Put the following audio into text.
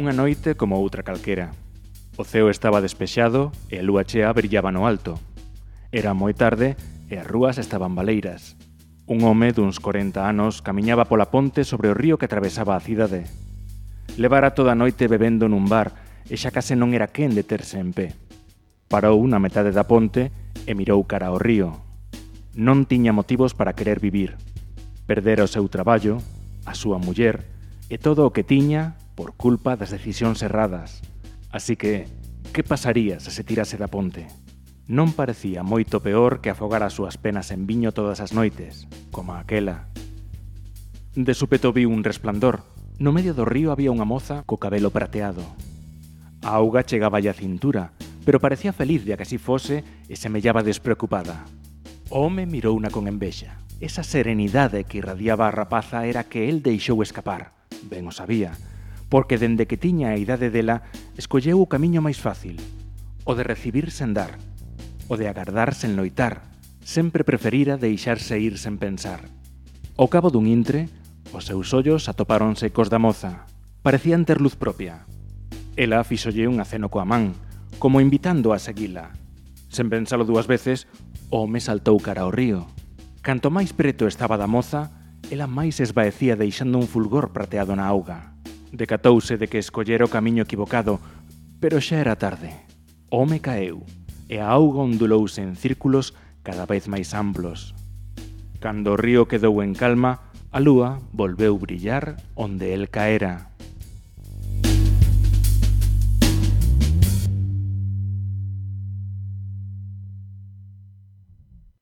Unha noite como outra calquera. O ceo estaba despexado e a lúa chea brillaba no alto. Era moi tarde e as rúas estaban baleiras. Un home duns 40 anos camiñaba pola ponte sobre o río que atravesaba a cidade. Levara toda a noite bebendo nun bar e xa case non era quen de terse en pé. Parou na metade da ponte e mirou cara ao río. Non tiña motivos para querer vivir. Perdera o seu traballo, a súa muller e todo o que tiña por culpa das decisións erradas. Así que, que pasaría se se tirase da ponte? Non parecía moito peor que afogar as súas penas en viño todas as noites, como aquela. De súpeto vi un resplandor. No medio do río había unha moza co cabelo prateado. A auga chegaba a cintura, pero parecía feliz de que así fose e semellaba despreocupada. O home mirouna con envexa. Esa serenidade que irradiaba a rapaza era que el deixou escapar. Ben o sabía, porque dende que tiña a idade dela escolleu o camiño máis fácil, o de recibir sen dar, o de agardar sen loitar, sempre preferira deixarse ir sen pensar. Ao cabo dun intre, os seus ollos atopáronse cos da moza. Parecían ter luz propia. Ela fixolle un aceno coa man, como invitando a seguila. Sen pensalo dúas veces, o home saltou cara ao río. Canto máis preto estaba da moza, ela máis esvaecía deixando un fulgor prateado na auga. Decatouse de que escoller o camiño equivocado, pero xa era tarde. O home caeu, e a auga ondulouse en círculos cada vez máis amplos. Cando o río quedou en calma, a lúa volveu brillar onde el caera.